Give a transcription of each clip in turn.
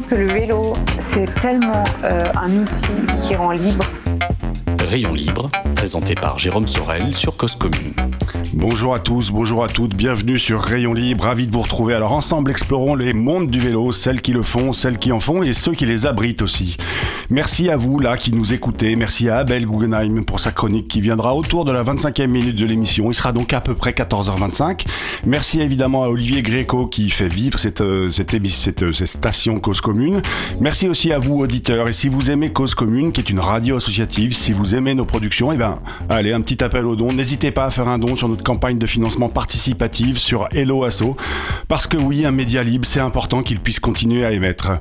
Pense que le vélo, c'est tellement euh, un outil qui rend libre. Rayon libre, présenté par Jérôme Sorel sur Cause Commune. Bonjour à tous, bonjour à toutes, bienvenue sur Rayon Libre, ravi de vous retrouver. Alors ensemble explorons les mondes du vélo, celles qui le font, celles qui en font et ceux qui les abritent aussi. Merci à vous là qui nous écoutez, merci à Abel Guggenheim pour sa chronique qui viendra autour de la 25e minute de l'émission, il sera donc à peu près 14h25. Merci évidemment à Olivier Gréco qui fait vivre cette, euh, euh, cette station Cause Commune. Merci aussi à vous auditeurs et si vous aimez Cause Commune qui est une radio associative, si vous aimez nos productions, et eh allez un petit appel au don, n'hésitez pas à faire un don sur notre campagne de financement participative sur Hello Asso. Parce que oui, un média libre, c'est important qu'il puisse continuer à émettre.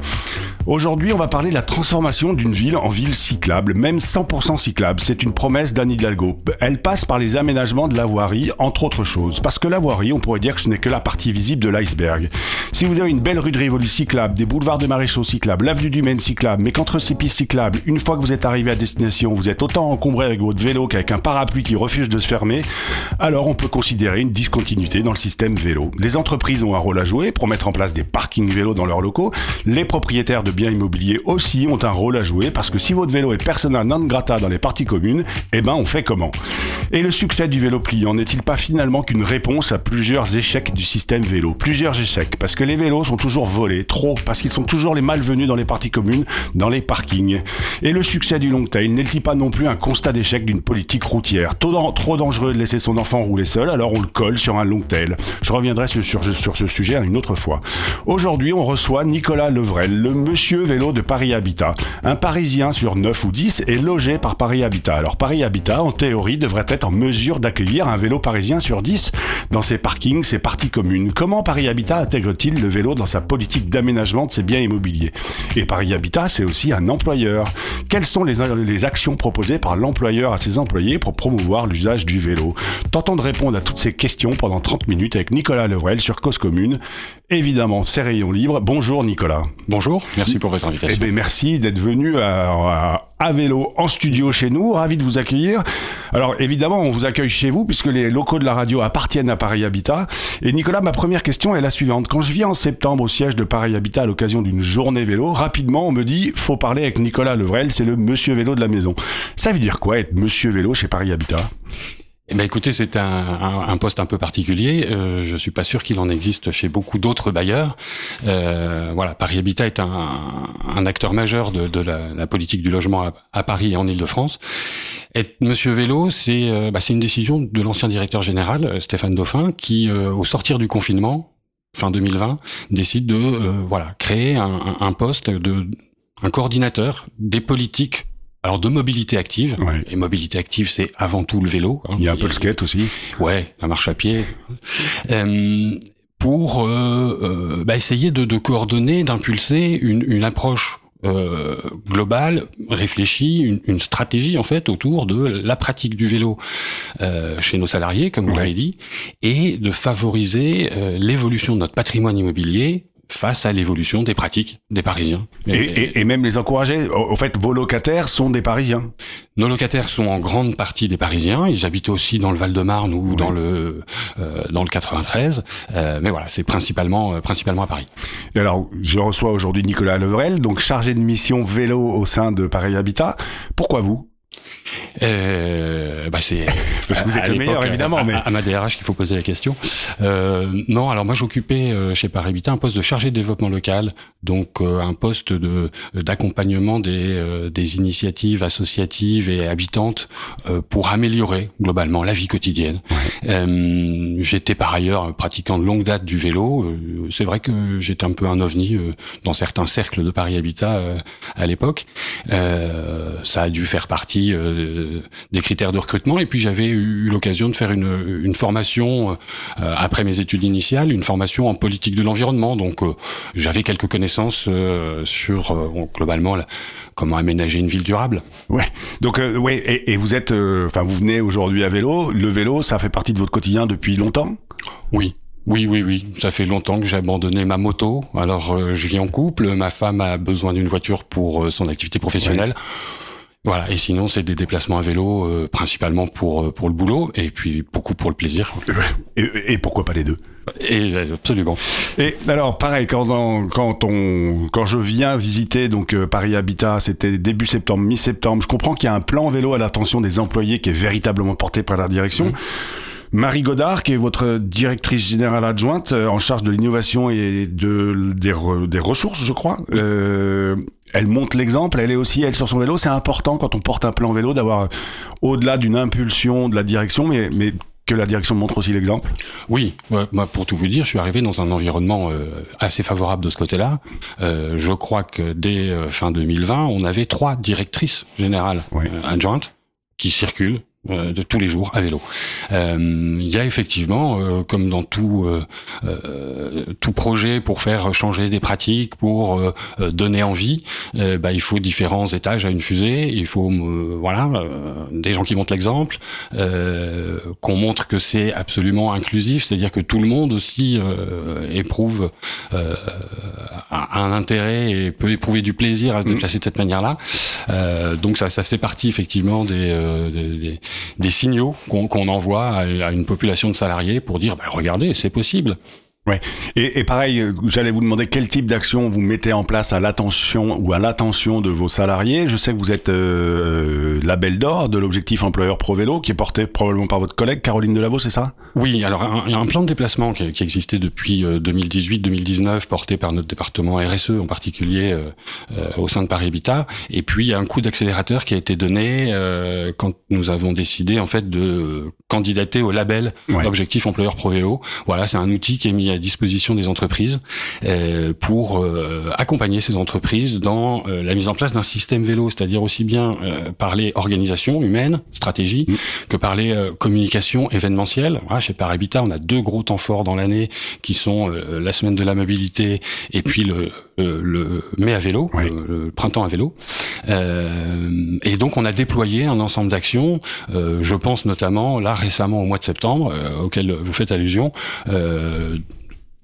Aujourd'hui, on va parler de la transformation d'une ville en ville cyclable, même 100% cyclable. C'est une promesse d'Anne Hidalgo. Elle passe par les aménagements de la voirie, entre autres choses. Parce que la voirie, on pourrait dire que ce n'est que la partie visible de l'iceberg. Si vous avez une belle rue de Rivoli cyclable, des boulevards de Maréchaux cyclables, l'avenue du Maine cyclable, mais qu'entre ces pistes cyclables, une fois que vous êtes arrivé à destination, vous êtes autant encombré avec votre vélo qu'avec un parapluie qui refuse de se fermer, alors on peut considérer une discontinuité dans le système vélo. Les entreprises ont un rôle à jouer pour mettre en place des parkings vélos dans leurs locaux. Les propriétaires de biens immobiliers aussi ont un rôle à jouer parce que si votre vélo est persona non grata dans les parties communes, eh ben on fait comment? Et le succès du vélo pliant n'est-il pas finalement qu'une réponse à plusieurs échecs du système vélo? Plusieurs échecs parce que les vélos sont toujours volés, trop, parce qu'ils sont toujours les malvenus dans les parties communes, dans les parkings. Et le succès du long tail n'est-il pas non plus un constat d'échec d'une politique routière Trop dangereux de laisser son enfant rouler seul, alors on le colle sur un long tail. Je reviendrai sur ce sujet une autre fois. Aujourd'hui, on reçoit Nicolas Levrel, le monsieur vélo de Paris Habitat. Un Parisien sur 9 ou 10 est logé par Paris Habitat. Alors Paris Habitat, en théorie, devrait être en mesure d'accueillir un vélo parisien sur 10 dans ses parkings, ses parties communes. Comment Paris Habitat intègre-t-il le vélo dans sa politique d'aménagement de ses biens immobiliers? Et Paris Habitat, c'est aussi un employeur. Quelles sont les, les actions proposées par l'employeur à ses employés pour promouvoir l'usage du vélo Tentons de répondre à toutes ces questions pendant 30 minutes avec Nicolas Levrel sur Cause Commune. Évidemment, c'est Rayon Libre. Bonjour Nicolas. Bonjour, merci pour votre invitation. Eh bien, merci d'être venu à, à, à, vélo en studio chez nous. Ravi de vous accueillir. Alors évidemment, on vous accueille chez vous puisque les locaux de la radio appartiennent à Paris Habitat. Et Nicolas, ma première question est la suivante. Quand je viens en septembre au siège de Paris Habitat à l'occasion d'une journée vélo, rapidement on me dit faut parler avec Nicolas Levrel, c'est le monsieur vélo de la maison. Ça veut dire quoi être monsieur vélo chez Paris Habitat? Eh ben écoutez, c'est un, un, un, poste un peu particulier. Euh, je suis pas sûr qu'il en existe chez beaucoup d'autres bailleurs. Euh, voilà, Paris Habitat est un, un acteur majeur de, de la, la, politique du logement à, Paris et en Île-de-France. Monsieur Vélo, c'est euh, bah, une décision de l'ancien directeur général euh, Stéphane Dauphin, qui, euh, au sortir du confinement, fin 2020, décide de voilà créer un, un poste de un coordinateur des politiques alors de mobilité active. Ouais. Et mobilité active, c'est avant tout le vélo. Hein. Il y a un peu le skate aussi. Ouais, la marche à pied. Euh, pour euh, euh, bah essayer de, de coordonner, d'impulser une, une, approche euh, globale, réfléchie, une, une, stratégie en fait autour de la pratique du vélo euh, chez nos salariés, comme vous l'avez dit, et de favoriser euh, l'évolution de notre patrimoine immobilier face à l'évolution des pratiques des Parisiens. Et, et, et, même les encourager. Au, au, fait, vos locataires sont des Parisiens. Nos locataires sont en grande partie des Parisiens. Ils habitent aussi dans le Val-de-Marne ou Oui. dans le euh, dans le 93. Euh, mais voilà, c'est principalement euh, principalement à Paris. Et alors, je reçois aujourd'hui Nicolas Levrel, donc chargé de mission vélo au sein de Paris Habitat. Pourquoi vous? Euh, bah c'est parce que vous êtes le meilleur évidemment, mais à, à, ma DRH qu'il faut poser la question. Euh, non, alors moi j'occupais euh, chez Paris Habitat un poste de chargé de développement local, donc euh, un poste de d'accompagnement des euh, des initiatives associatives et habitantes euh, pour améliorer globalement la vie quotidienne. Ouais. Euh, j'étais par ailleurs pratiquant de longue date du vélo. C'est vrai que j'étais un peu un ovni dans certains cercles de Paris Habitat à l'époque. ça a dû faire partie de, des critères de recrutement. Et puis j'avais eu l'occasion de faire une, une formation euh, après mes études initiales, une formation en politique de l'environnement. Donc euh, j'avais quelques connaissances euh, sur globalement comment aménager une ville durable. Ouais. Donc ouais. Et, et, vous êtes, enfin vous venez aujourd'hui à vélo. Le vélo, ça fait partie de votre quotidien depuis longtemps? Oui. Oui, oui, oui. Ça fait longtemps que j'ai abandonné ma moto. Alors, je vis en couple. Ma femme a besoin d'une voiture pour son activité professionnelle. Voilà, et sinon c'est des déplacements à vélo euh, principalement pour euh, pour le boulot et puis beaucoup pour le plaisir. Et, pourquoi pas les deux? Et, Absolument. Et alors pareil quand quand on quand je viens visiter donc euh, Paris Habitat, c'était début septembre, mi-septembre. Je comprends qu'il y a un plan vélo à l'attention des employés qui est véritablement porté par la direction. Mmh. Marie Godard, qui est votre directrice générale adjointe en charge de l'innovation et de, des, des ressources, je crois. Euh, elle montre l'exemple, elle est aussi, elle, sur son vélo. C'est important quand on porte un plan vélo d'avoir, au-delà d'une impulsion de la direction, mais, mais que la direction montre aussi l'exemple Oui, moi, pour tout vous dire, je suis arrivé dans un environnement euh, assez favorable de ce côté-là. Euh, je crois que dès euh, fin 2020, on avait trois directrices générales adjointes qui circulent euh, de tous les jours à vélo. Euh, il y a effectivement, euh, comme dans tout tout projet pour faire changer des pratiques, pour donner envie, bah, il faut différents étages à une fusée. Il faut voilà des gens qui montrent l'exemple, qu'on montre que c'est absolument inclusif, c'est-à-dire que tout le monde aussi éprouve un intérêt et peut éprouver du plaisir à se mmh. déplacer de cette manière-là. donc ça, ça fait partie effectivement des, des des signaux qu'on envoie à, une population de salariés pour dire bah, regardez, c'est possible. Ouais. Et, et pareil, euh, j'allais vous demander quel type d'action vous mettez en place à l'attention ou à l'attention de vos salariés. Je sais que vous êtes euh, label d'or de l'objectif employeur Pro Vélo, qui est porté probablement par votre collègue Caroline Delavaux, c'est ça? Oui, alors il y a un plan de déplacement qui, qui existait depuis 2018-2019, euh, porté par notre département RSE en particulier euh, euh, au sein de Paris Habitat. Et puis il y a un coup d'accélérateur qui a été donné euh, quand nous avons décidé en fait de candidater au label Objectif employeur Pro Vélo. Voilà, c'est un outil qui est mis à disposition des entreprises euh, pour euh, accompagner ces entreprises dans euh, la mise en place d'un système vélo, c'est-à-dire aussi bien parler organisation humaine, stratégie, mmh. que parler communication événementielle. Voilà, chez Parabita, on a deux gros temps forts dans l'année qui sont la semaine de la mobilité et puis le, le mai à vélo, le, printemps à vélo. et donc on a déployé un ensemble d'actions. je pense notamment là récemment au mois de septembre, auquel vous faites allusion,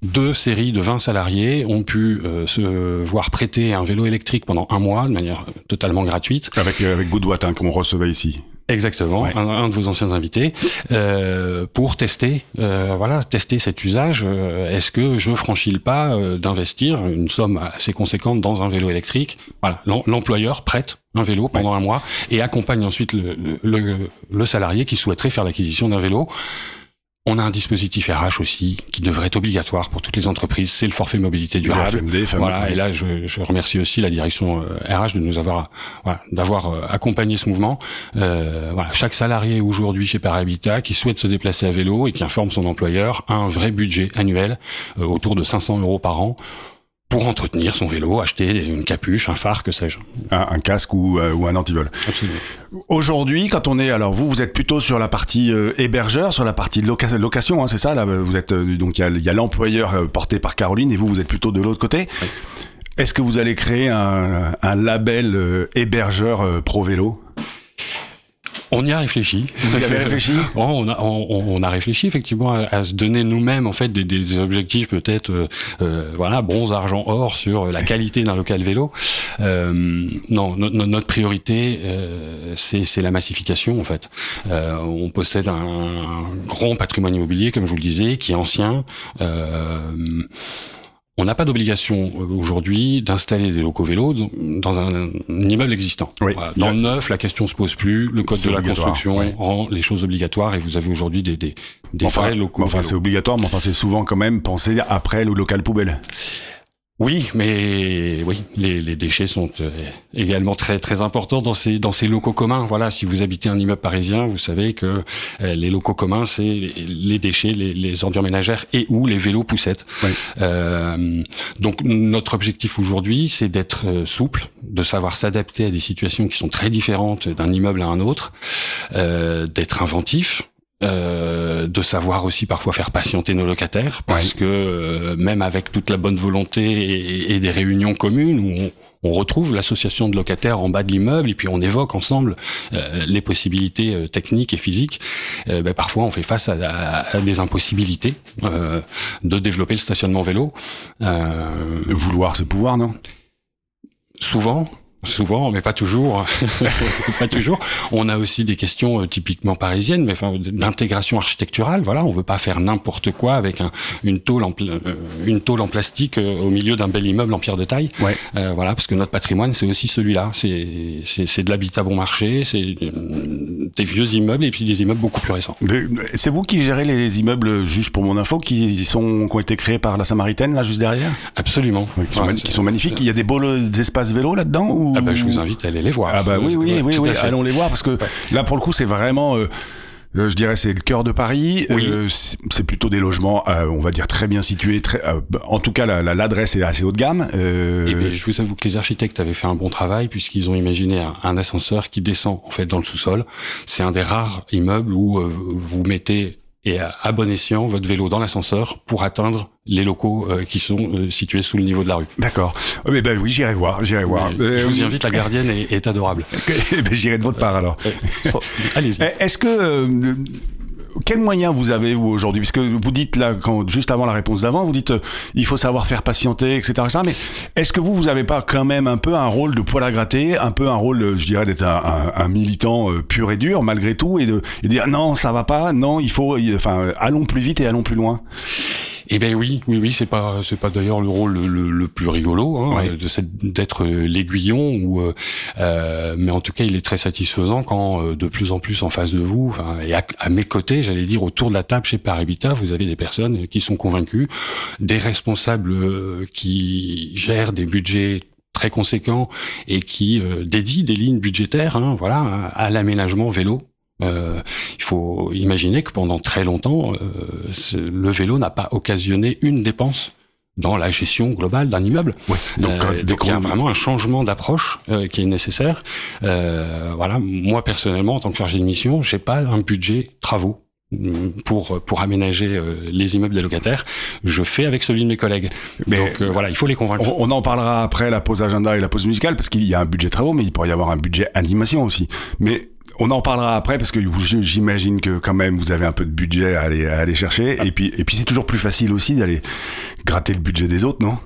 deux séries de 20 salariés ont pu euh, se voir prêter un vélo électrique pendant un mois de manière totalement gratuite. Avec, euh, avec Goodwatt, hein, qu'on recevait ici. Exactement, un, de vos anciens invités, euh, pour tester, euh, voilà, tester cet usage. Euh, est-ce que je franchis le pas d'investir une somme assez conséquente dans un vélo électrique? Voilà, l'employeur prête un vélo pendant un mois et accompagne ensuite le, le, le salarié qui souhaiterait faire l'acquisition d'un vélo. On a un dispositif RH aussi qui devrait être obligatoire pour toutes les entreprises, c'est le forfait mobilité durable. voilà, et là je, je, remercie aussi la direction RH euh, de nous avoir voilà, d'avoir euh, accompagné ce mouvement. Euh, voilà, chaque salarié aujourd'hui chez Parahabitat qui souhaite se déplacer à vélo et qui informe son employeur a un vrai budget annuel euh, autour de 500 euros par an pour entretenir son vélo, acheter une capuche, un phare, que sais-je. Un, casque ou, euh, ou un antivol. Absolument. Aujourd'hui, quand on est, alors vous, vous êtes plutôt sur la partie euh, hébergeur, sur la partie location, hein, c'est ça là. Vous êtes euh, donc il y a, l'employeur porté par Caroline et vous, vous êtes plutôt de l'autre côté. Est-ce que vous allez créer un, un label hébergeur pro vélo on y a réfléchi. Vous y avez réfléchi? On, a, on, a, réfléchi effectivement à, se donner nous-mêmes en fait des, des objectifs peut-être euh, euh, voilà bronze, argent, or sur la qualité d'un local vélo. Euh, non, notre priorité c'est la massification en fait. on possède un, un, grand patrimoine immobilier comme je vous le disais qui est ancien. On n'a pas d'obligation euh, aujourd'hui d'installer des locaux vélos dans un, immeuble existant. Dans le neuf, la question se pose plus. Le code de la construction rend les choses obligatoires et vous avez aujourd'hui des, des, des enfin, vrais locaux. Enfin, c'est obligatoire, mais enfin, c'est souvent quand même pensé après le local poubelle. Oui, mais oui, les, les déchets sont euh, également très très importants dans ces dans ces locaux communs. Voilà, si vous habitez un immeuble parisien, vous savez que euh, les locaux communs, c'est les déchets, les, les, ordures ménagères et ou les vélos poussettes. Euh, donc notre objectif aujourd'hui, c'est d'être souple, de savoir s'adapter à des situations qui sont très différentes d'un immeuble à un autre, d'être inventif euh, de savoir aussi parfois faire patienter nos locataires, parce que euh, même avec toute la bonne volonté et, des réunions communes où on, retrouve l'association de locataires en bas de l'immeuble et puis on évoque ensemble euh, les possibilités techniques et physiques, ben, parfois on fait face à, des impossibilités de développer le stationnement vélo. Vouloir ce pouvoir, non? Souvent, Souvent, mais pas toujours. pas toujours. On a aussi des questions euh, typiquement parisiennes, mais enfin d'intégration architecturale. Voilà, on veut pas faire n'importe quoi avec un, une tôle en euh, une tôle en plastique euh, au milieu d'un bel immeuble en pierre de taille. Ouais. voilà, parce que notre patrimoine c'est aussi celui-là. C'est c'est de l'habitat bon marché, c'est des vieux immeubles et puis des immeubles beaucoup plus récents. C'est vous qui gérez les immeubles, juste pour mon info, qui sont qui ont été créés par la Samaritaine là juste derrière? Absolument. qui, sont, qui, sont, magnifiques. Il y a des beaux espaces vélo là-dedans ou ah bah, je vous invite à aller les voir. Ah bah oui, oui, oui, oui, allons les voir parce que là pour le coup c'est vraiment. Euh, euh, je dirais c'est le cœur de Paris. Euh, c'est plutôt des logements, on va dire très bien situés. Très, en tout cas, l'adresse est assez haut de gamme. Eh bien, je vous avoue que les architectes avaient fait un bon travail puisqu'ils ont imaginé un, un, ascenseur qui descend en fait dans le sous-sol. C'est un des rares immeubles où vous mettez et à bon escient votre vélo dans l'ascenseur pour atteindre les locaux euh, qui sont euh, situés sous le niveau de la rue. D'accord. Mais ben oui, j'irai voir, j'irai voir. je vous y invite, la gardienne est, est adorable. Eh ben, j'irai de votre part alors. Allez-y. Est-ce que quels moyens vous avez vous aujourd'hui? Puisque vous dites là, quand, juste avant la réponse d'avant, vous dites euh, il faut savoir faire patienter, etc. etc. mais est-ce que vous, vous avez pas quand même un peu un rôle de poil à gratter, un peu un rôle, euh, je dirais, d'être un, un, militant euh, pur et dur malgré tout, et de et dire non, ça va pas, non, il faut, enfin, allons plus vite et allons plus loin? Eh ben oui, oui, oui, c'est pas, c'est pas d'ailleurs le rôle le, le, plus rigolo hein, de d'être l'aiguillon ou, euh, mais en tout cas, il est très satisfaisant quand euh, de plus en plus en face de vous, et à, mes côtés, j'allais dire autour de la table chez Paribita, vous avez des personnes qui sont convaincues, des responsables euh, qui gèrent des budgets très conséquents et qui euh, dédient des lignes budgétaires, hein, voilà, à l'aménagement vélo euh, il faut imaginer que pendant très longtemps, euh, le vélo n'a pas occasionné une dépense dans la gestion globale d'un immeuble. donc, euh, donc il y a vraiment un changement d'approche euh, qui est nécessaire. Euh, voilà, moi personnellement, en tant que chargé de mission, j'ai pas un budget travaux pour pour aménager les immeubles des locataires, je fais avec celui de mes collègues. Mais Donc voilà, il faut les convaincre. On, en parlera après la pause agenda et la pause musicale parce qu'il y a un budget travaux, mais il pourrait y avoir un budget animation aussi. Mais on en parlera après parce que j'imagine que quand même vous avez un peu de budget à aller, à aller chercher. Et puis, et puis c'est toujours plus facile aussi d'aller gratter le budget des autres, non?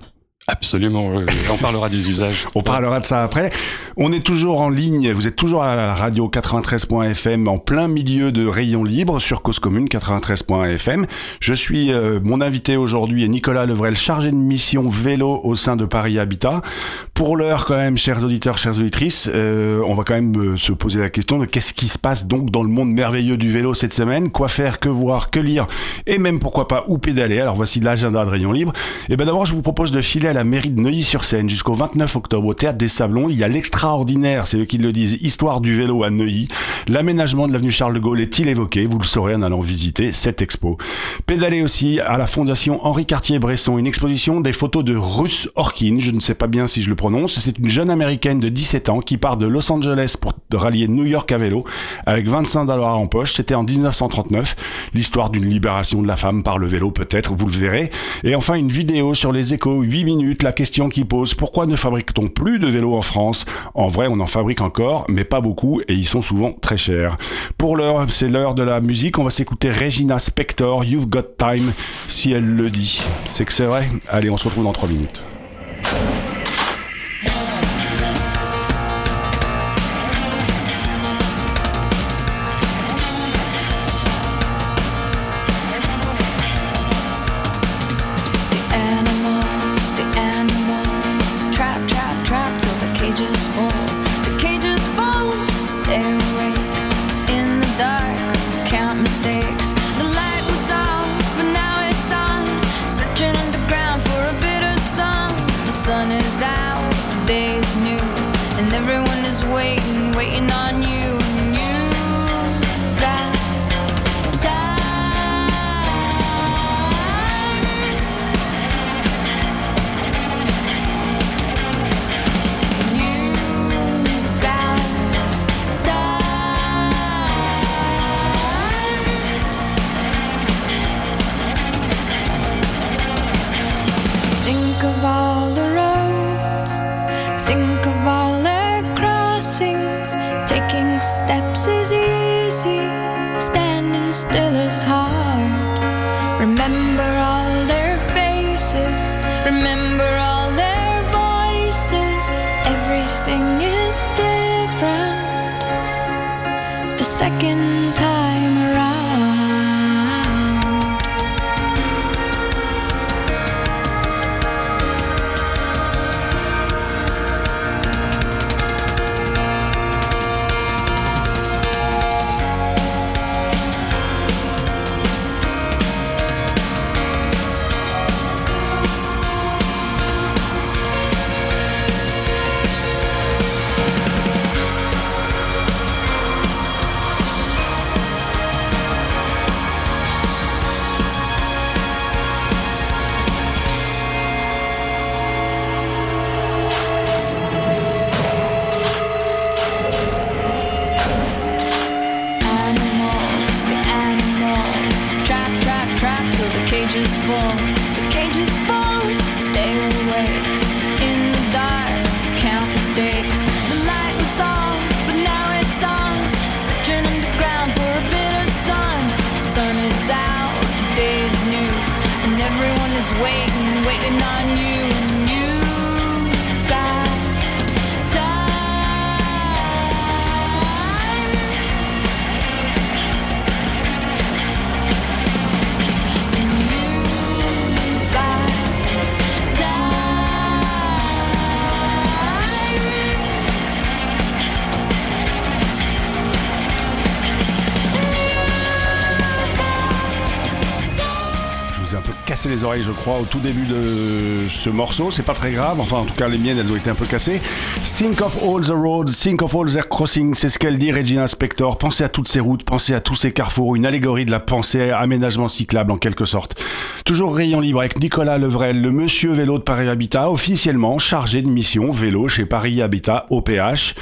Absolument, on parlera des usages. On parlera de ça après. On est toujours en ligne, vous êtes toujours à radio 93.fm en plein milieu de Rayon Libre sur Cause Commune 93.fm. Je suis, euh, mon invité aujourd'hui est Nicolas Levrel, chargé de mission vélo au sein de Paris Habitat. Pour l'heure quand même, chers auditeurs, chères auditrices, euh, on va quand même euh, se poser la question de qu'est-ce qui se passe donc dans le monde merveilleux du vélo cette semaine, quoi faire, que voir, que lire et même pourquoi pas où pédaler. Alors voici l'agenda de Rayon Libre. Et ben d'abord je vous propose de filer à la mairie de Neuilly-sur-Seine jusqu'au 29 octobre au théâtre des Sablons. Il y a l'extraordinaire, c'est eux qui le disent, histoire du vélo à Neuilly. L'aménagement de l'avenue Charles de Gaulle est-il évoqué? Vous le saurez en allant visiter cette expo. Pédaler aussi à la fondation Henri Cartier-Bresson, une exposition des photos de Ruth Orkin. Je ne sais pas bien si je le prononce. C'est une jeune américaine de 17 ans qui part de Los Angeles pour rallier New York à vélo avec 25 dollars en poche. C'était en 1939. L'histoire d'une libération de la femme par le vélo peut-être, vous le verrez. Et enfin une vidéo sur les échos, 8 minutes la question qui pose pourquoi ne fabrique-t-on plus de vélos en France? En vrai, on en fabrique encore, mais pas beaucoup, et ils sont souvent très chers. Pour l'heure, c'est l'heure de la musique. On va s'écouter Regina Spector, You've Got Time, si elle le dit. C'est que c'est vrai? Allez, on se retrouve dans 3 minutes. Remember all their faces, remember all their voices. Everything is cassé les oreilles, je crois, au tout début de ce morceau. C'est pas très grave. Enfin, en tout cas, les miennes, elles ont été un peu cassées. Think of all the roads, think of all their crossings. C'est ce qu'elle dit, Regina Spector. Pensez à toutes ces routes, pensez à tous ces carrefours. Une allégorie de la pensée, aménagement cyclable en quelque sorte. Toujours rayon libre avec Nicolas Levrel, le monsieur vélo de Paris Habitat, officiellement chargé de mission vélo chez Paris Habitat OPH.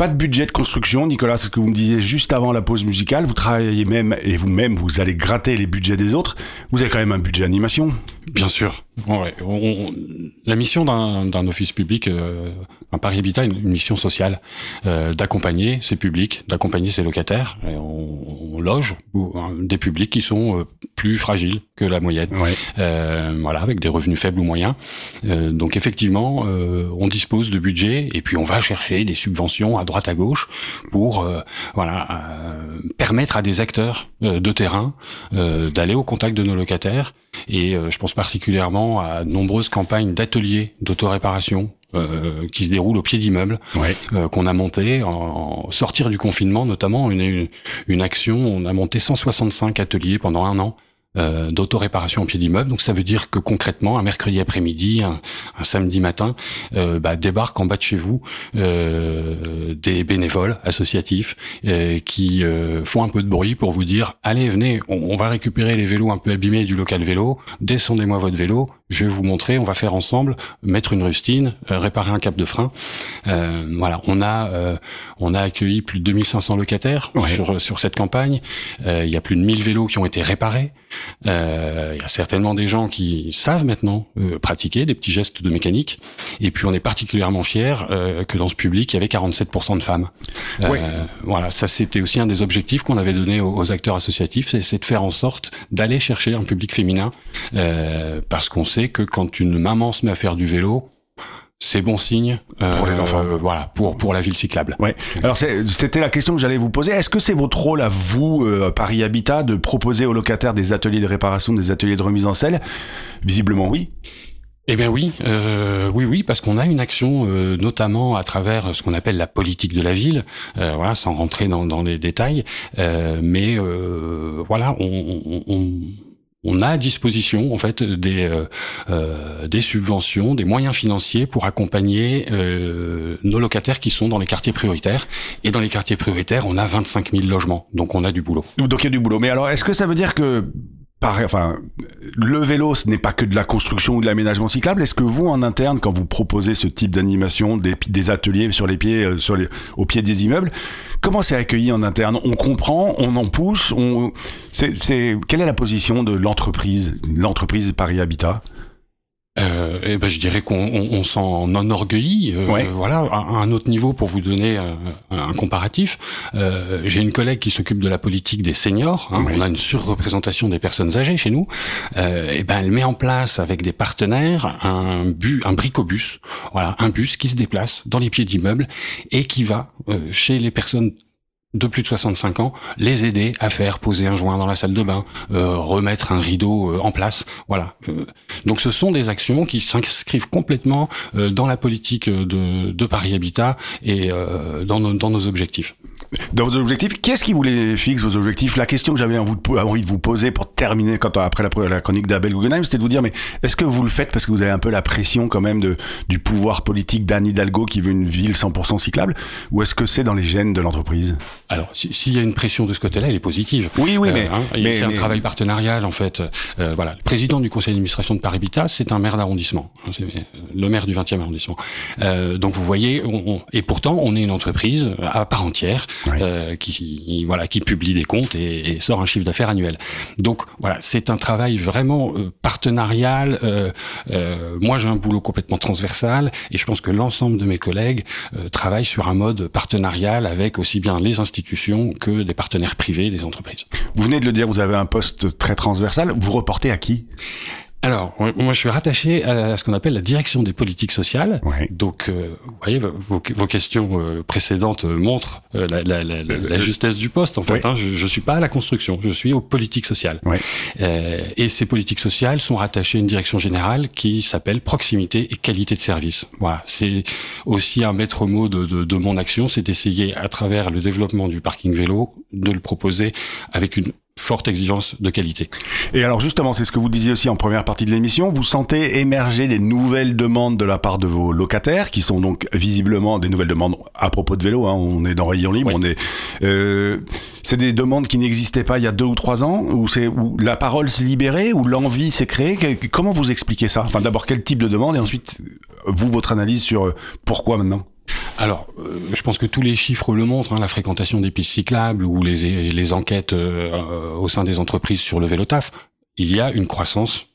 Pas de budget de construction, Nicolas, c'est ce que vous me disiez juste avant la pause musicale. Vous travaillez même, et vous-même, vous allez gratter les budgets des autres. Vous avez quand même un budget animation. Bien sûr. Ouais, on- on- la mission d'un office public, euh, un Paris Habitat, une, une mission sociale, euh, d'accompagner ses publics, d'accompagner ses locataires. Et on, on loge ou, hein, des publics qui sont euh, plus fragiles que la moyenne. Ouais. Euh, voilà, avec des revenus faibles ou moyens. Donc effectivement, on dispose de budget et puis on va chercher des subventions à droite à gauche pour euh, voilà euh, permettre à des acteurs euh, de terrain d'aller au contact de nos locataires. Et je pense particulièrement à de nombreuses campagnes d'ateliers d'autoréparation. euh, qui se déroulent au pied d'immeubles Ouais. euh, qu'on a monté en, en sortir du confinement notamment une, une, une action on a monté 165 ateliers pendant un an euh, d'autoréparation au pied d'immeuble. Donc ça veut dire que concrètement, un mercredi après-midi, un, samedi matin, euh, bah, débarquent en bas de chez vous euh, des bénévoles associatifs euh, qui font un peu de bruit pour vous dire allez venez, on va récupérer les vélos un peu abîmés du local vélo, descendez-moi votre vélo, je vais vous montrer, on va faire ensemble mettre une rustine, euh, réparer un cap de frein. Euh, voilà, on a euh, on a accueilli plus de 2500 locataires Ouais. sur sur cette campagne. Euh, il y a plus de 1000 vélos qui ont été réparés. Euh, il y a certainement des gens qui savent maintenant euh, pratiquer des petits gestes de mécanique. Et puis on est particulièrement fiers euh, que dans ce public, il y avait 47% de femmes. Euh, Ouais. Voilà, ça c'était aussi un des objectifs qu'on avait donné aux, aux acteurs associatifs, c'est- c'est de faire en sorte d'aller chercher un public féminin, euh, parce qu'on sait que quand une maman se met à faire du vélo, c'est bon signe euh, Pour les enfants. voilà, pour pour la ville cyclable. Ouais. Alors c'était la question que j'allais vous poser. Est-ce que c'est votre rôle à vous, euh, Paris Habitat, de proposer aux locataires des ateliers de réparation, des ateliers de remise en selle? Visiblement oui. Eh bien oui, euh, oui, oui, parce qu'on a une action, euh, notamment à travers ce qu'on appelle la politique de la ville, euh, voilà, sans rentrer dans, dans les détails, euh, mais euh, voilà, on, on- on- on a à disposition en fait des euh, euh, des subventions, des moyens financiers pour accompagner euh, nos locataires qui sont dans les quartiers prioritaires. Et dans les quartiers prioritaires, on a 25 000 logements, donc on a du boulot. Donc il y a du boulot. Mais alors, est-ce que ça veut dire que Pareil, enfin, le vélo, ce n'est pas que de la construction ou de l'aménagement cyclable. Est-ce que vous, en interne, quand vous proposez ce type d'animation, des, ateliers sur les pieds, euh, sur au pied des immeubles, comment c'est accueilli en interne? On comprend, on en pousse. On, c'est, quelle est la position de l'entreprise, l'entreprise Paris Habitat? Euh, et ben, je dirais qu'on on, on s'en enorgueillit. Euh, Ouais. Voilà, à un autre niveau pour vous donner un comparatif. Euh, J'ai une collègue qui s'occupe de la politique des seniors. hein, Ouais. On a une surreprésentation des personnes âgées chez nous. Euh, et ben, elle met en place avec des partenaires un bus, un bricobus. Voilà, un bus qui se déplace dans les pieds d'immeubles et qui va euh, chez les personnes de plus de 65 ans, les aider à faire poser un joint dans la salle de bain, euh, remettre un rideau euh, en place, voilà. Euh, donc ce sont des actions qui s'inscrivent complètement dans la politique de, de Paris Habitat et dans nos objectifs. Dans vos objectifs, qu'est-ce qui vous les fixe, vos objectifs? La question que j'avais envie de vous poser pour terminer, quand, après la, la chronique d'Abel Guggenheim, c'était de vous dire, mais est-ce que vous le faites parce que vous avez un peu la pression quand même de, du pouvoir politique d'Anne Hidalgo qui veut une ville 100% cyclable? Ou est-ce que c'est dans les gènes de l'entreprise? Alors, si- s'il y a une pression de ce côté-là, elle est positive. Oui, oui, mais... hein, mais- c'est un mais- travail partenarial en fait. Euh, voilà, le président du conseil d'administration de Paris Habitat, c'est un maire d'arrondissement. hein, C'est le maire du 20e arrondissement. Euh, donc vous voyez, on, on- et pourtant on est une entreprise à part entière Ouais. euh, qui voilà qui publie des comptes et, et sort un chiffre d'affaires annuel. Donc voilà, c'est un travail vraiment euh, partenarial. Euh, euh, moi j'ai un boulot complètement transversal et je pense que l'ensemble de mes collègues euh, travaillent sur un mode partenarial avec aussi bien les institutions que des partenaires privés, des entreprises. Vous venez de le dire, vous avez un poste très transversal. Vous reportez à qui? Alors, moi, je suis rattaché à ce qu'on appelle la direction des politiques sociales. Ouais. Donc, euh, vous voyez, vos, vos questions euh, précédentes euh, montrent euh, la, la, la, la- justesse du poste. En fait, Ouais. hein. je, je suis pas à la construction, je suis aux politiques sociales. Ouais. Euh, et ces politiques sociales sont rattachées à une direction générale qui s'appelle proximité et qualité de service. Voilà, c'est aussi un maître mot de, de, de mon action, c'est d'essayer, à travers le développement du parking vélo, de le proposer avec une forte exigence de qualité. Et alors justement, c'est ce que vous disiez aussi en première partie de l'émission, vous sentez émerger des nouvelles demandes de la part de vos locataires, qui sont donc visiblement des nouvelles demandes à propos de vélo, hein, on est dans Rayon Libre, Oui. on est... Euh, c'est des demandes qui n'existaient pas il y a deux ou trois ans, où, c'est, où la parole s'est libérée, où l'envie s'est créée, comment vous expliquez ça? Enfin d'abord quel type de demande, et ensuite vous, votre analyse sur euh, pourquoi maintenant? Alors, euh, je pense que tous les chiffres le montrent, hein, la fréquentation des pistes cyclables ou les, les enquêtes euh, au sein des entreprises sur le vélo taf, il y a une croissance.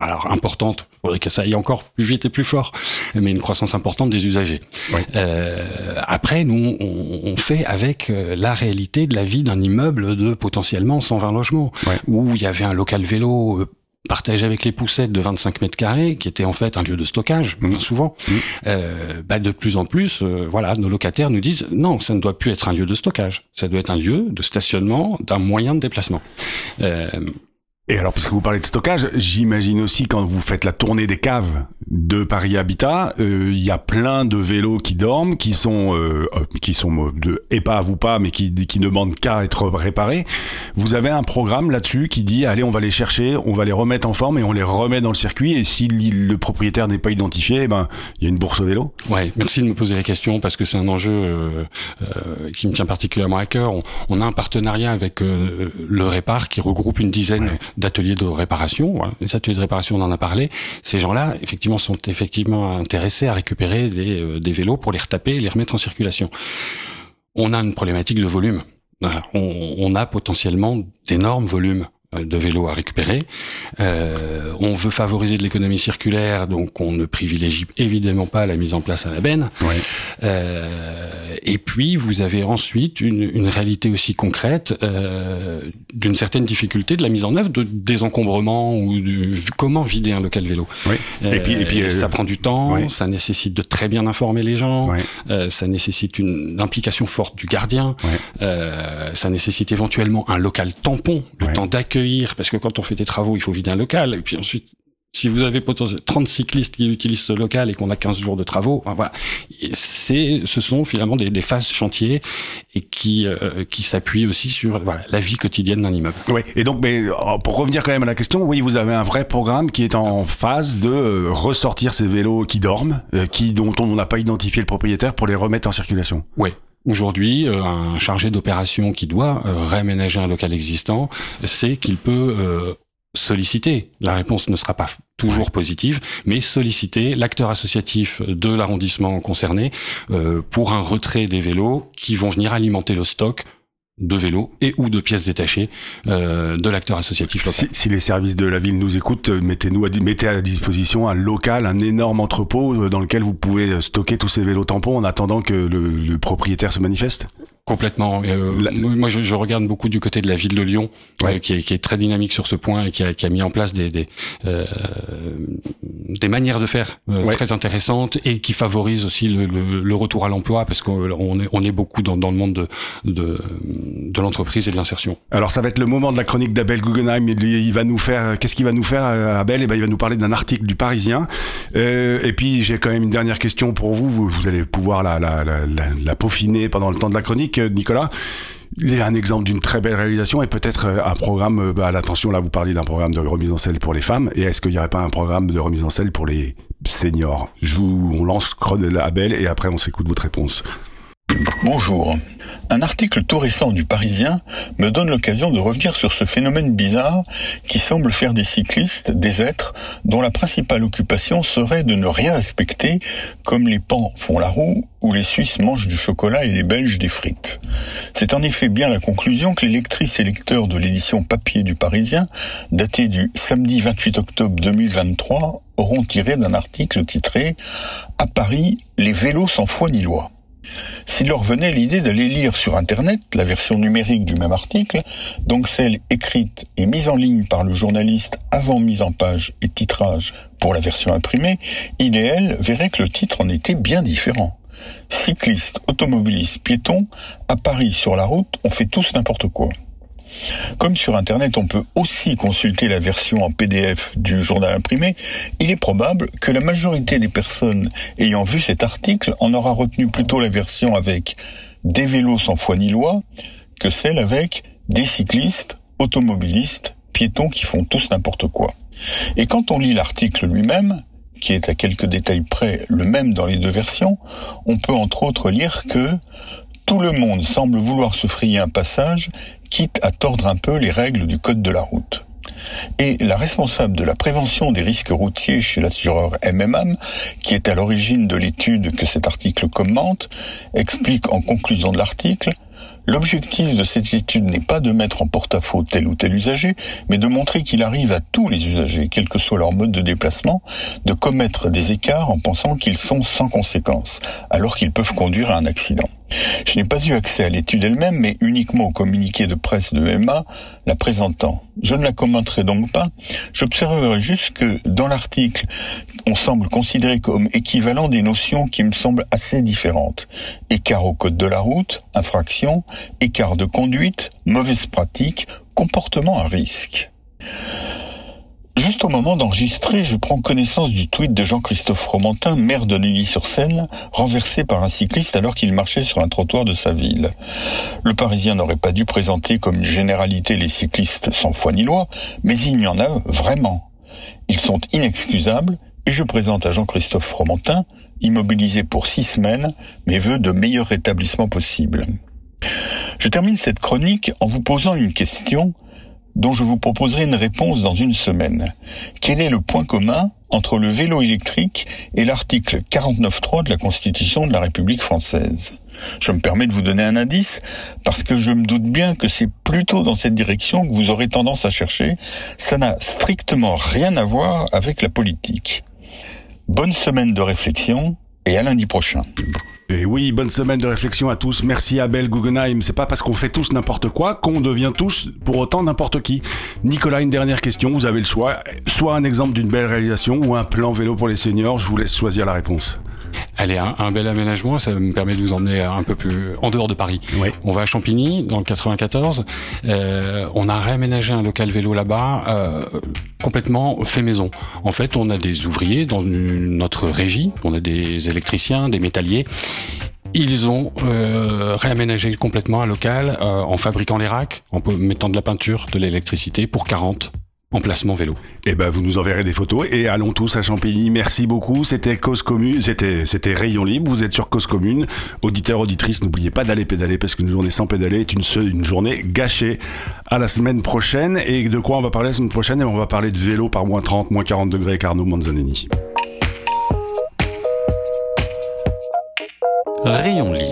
Alors importante, il faudrait que ça aille encore plus vite et plus fort, mais une croissance importante des usagers. Oui. Euh, après, nous, on, on fait avec la réalité de la vie d'un immeuble de potentiellement 120 logements, où il y avait un local vélo partagé avec les poussettes de 25 mètres carrés, qui était en fait un lieu de stockage, bien souvent. Mhm. Euh, bah, de plus en plus, euh, voilà, nos locataires nous disent non, ça ne doit plus être un lieu de stockage, ça doit être un lieu de stationnement d'un moyen de déplacement. Euh, Et alors, puisque vous parlez de stockage, j'imagine aussi quand vous faites la tournée des caves de Paris Habitat, euh, il y a plein de vélos qui dorment, qui sont, euh, euh, qui sont euh, de épave ou pas, mais qui, qui ne demandent qu'à être réparés. Vous avez un programme là-dessus qui dit, allez, on va les chercher, on va les remettre en forme et on les remet dans le circuit. Et si le propriétaire n'est pas identifié, eh ben, il y a une bourse au vélo. Ouais, merci de me poser la question parce que c'est un enjeu euh, qui me tient particulièrement à cœur. On, on a un partenariat avec euh, le Répar qui regroupe une dizaine d'ateliers de réparation. Voilà. Les ateliers de réparation, on en a parlé. Ces gens-là, effectivement, sont effectivement intéressés à récupérer des, euh, vélos pour les retaper et les remettre en circulation. On a une problématique de volume. Voilà. On, a potentiellement d'énormes volumes de vélos à récupérer. Euh, on veut favoriser de l'économie circulaire, donc on ne privilégie évidemment pas la mise en place à la benne. Ouais. Euh, et puis vous avez ensuite une, une réalité aussi concrète euh, d'une certaine difficulté de la mise en œuvre de désencombrement ou du comment vider un local vélo. Et puis- et puis, ça prend du temps, ouais. ça nécessite de très bien informer les gens, ça nécessite une implication forte du gardien, ça nécessite éventuellement un local tampon, le temps parce que quand on fait des travaux, il faut vider un local, et puis ensuite Si vous avez potentiellement 30 cyclistes qui utilisent ce local et qu'on a 15 jours de travaux, ben voilà, c'est, ce sont finalement des, des phases chantiers et qui euh, qui s'appuient aussi sur voilà, la vie quotidienne d'un immeuble. Oui, et donc, mais euh, pour revenir quand même à la question, oui, vous avez un vrai programme qui est en phase de euh, ressortir ces vélos qui dorment, euh, qui dont on n'a pas identifié le propriétaire pour les remettre en circulation. Oui. Aujourd'hui, euh, un chargé d'opération qui doit euh, réaménager un local existant, c'est qu'il peut euh, solliciter. La réponse ne sera pas toujours positive, mais solliciter l'acteur associatif de l'arrondissement concerné euh, pour un retrait des vélos qui vont venir alimenter le stock de vélos et ou de pièces détachées euh, de l'acteur associatif. Si, les services de la ville nous écoutent, euh, mettez-nous à, mettez à disposition un local, un énorme entrepôt euh, dans lequel vous pouvez stocker tous ces vélos tampons en attendant que le propriétaire se manifeste. Complètement. Euh, La- moi, je, je regarde beaucoup du côté de la ville de Lyon, Ouais. euh, qui, est, qui est très dynamique sur ce point et qui a, qui a mis en place des des, euh, des manières de faire Ouais. très intéressantes et qui favorisent aussi le, le, le retour à l'emploi parce qu'on est, on est beaucoup dans, dans le monde de, de, de l'entreprise et de l'insertion. Alors ça va être le moment de la chronique d'Abel Guggenheim. Il, il va nous faire, qu'est-ce qu'il va nous faire, Abel? Eh ben, il va nous parler d'un article du Parisien. Et puis j'ai quand même une dernière question pour vous. Vous, vous allez pouvoir la, la, la, la, la peaufiner pendant le temps de la chronique, euh, Nicolas. Il est un exemple d'une très belle réalisation et peut-être euh, un programme. euh, Bah, l'attention, là, vous parliez d'un programme de remise en selle pour les femmes. Et est-ce qu'il n'y aurait pas un programme de remise en selle pour les seniors? Je on lance chron- Abel et après on s'écoute votre réponse. Bonjour. Un article tout récent du Parisien me donne l'occasion de revenir sur ce phénomène bizarre qui semble faire des cyclistes des êtres dont la principale occupation serait de ne rien respecter, comme les pans font la roue ou les Suisses mangent du chocolat et les Belges des frites. C'est en effet bien la conclusion que les lectrices et lecteurs de l'édition papier du Parisien, datée du samedi 28 octobre 2023, auront tiré d'un article titré À Paris, les vélos sans foi ni loi. S'il leur venait l'idée d'aller lire sur Internet la version numérique du même article, donc celle écrite et mise en ligne par le journaliste avant mise en page et titrage pour la version imprimée, il et elle verraient que le titre en était bien différent. Cyclistes, automobilistes, piétons, à Paris sur la route, on fait tous n'importe quoi. Comme sur Internet, on peut aussi consulter la version en PDF du journal imprimé, il est probable que la majorité des personnes ayant vu cet article en aura retenu plutôt la version avec des vélos sans foi ni loi que celle avec des cyclistes, automobilistes, piétons qui font tous n'importe quoi. Et quand on lit l'article lui-même, qui est à quelques détails près le même dans les deux versions, on peut entre autres lire que tout le monde semble vouloir se frayer un passage, quitte à tordre un peu les règles du code de la route. Et la responsable de la prévention des risques routiers chez l'assureur MMM, qui est à l'origine de l'étude que cet article commente, explique en conclusion de l'article L'objectif de cette étude n'est pas de mettre en porte-à-faux tel ou tel usager, mais de montrer qu'il arrive à tous les usagers, quel que soit leur mode de déplacement, de commettre des écarts en pensant qu'ils sont sans conséquence, alors qu'ils peuvent conduire à un accident. Je n'ai pas eu accès à l'étude elle-même, mais uniquement au communiqué de presse de EMA la présentant. Je ne la commenterai donc pas. J'observerai juste que dans l'article, on semble considérer comme équivalent des notions qui me semblent assez différentes. Écart au code de la route, infraction, écart de conduite, mauvaise pratique, comportement à risque. Juste au moment d'enregistrer, je prends connaissance du tweet de Jean-Christophe Romantin, maire de Neuilly-sur-Seine, renversé par un cycliste alors qu'il marchait sur un trottoir de sa ville. Le Parisien n'aurait pas dû présenter comme une généralité les cyclistes sans foi ni loi, mais il y en a vraiment. Ils sont inexcusables et je présente à Jean-Christophe Romantin, immobilisé pour six semaines, mes vœux de meilleur rétablissement possible. Je termine cette chronique en vous posant une question dont je vous proposerai une réponse dans une semaine. Quel est le point commun entre le vélo électrique et l'article 49.3 de la Constitution de la République française? Je me permets de vous donner un indice parce que je me doute bien que c'est plutôt dans cette direction que vous aurez tendance à chercher. Ça n'a strictement rien à voir avec la politique. Bonne semaine de réflexion et à lundi prochain. Et oui, bonne semaine de réflexion à tous. Merci Abel Guggenheim. C'est pas parce qu'on fait tous n'importe quoi qu'on devient tous pour autant n'importe qui. Nicolas, une dernière question. Vous avez le choix. Soit un exemple d'une belle réalisation ou un plan vélo pour les seniors. Je vous laisse choisir la réponse. Allez, un, un, bel aménagement, ça me permet de vous emmener un peu plus en dehors de Paris. Oui. On va à Champigny, dans le 94. Euh, on a réaménagé un local vélo là-bas, euh, complètement fait maison. En fait, on a des ouvriers dans une, notre régie, on a des électriciens, des métalliers. Ils ont euh, réaménagé complètement un local euh, en fabriquant les racks, en mettant de la peinture, de l'électricité pour 40 emplacement vélo. Eh ben, vous nous enverrez des photos et allons tous à Champigny. Merci beaucoup. C'était Cause Commune, c'était, c'était Rayon Libre. Vous êtes sur Cause Commune. Auditeurs, auditrices, n'oubliez pas d'aller pédaler parce qu'une journée sans pédaler est une, seule, une journée gâchée. À la semaine prochaine. Et de quoi on va parler la semaine prochaine? Et on va parler de vélo par moins 30, moins 40 degrés avec Arnaud Manzanini. Rayon Libre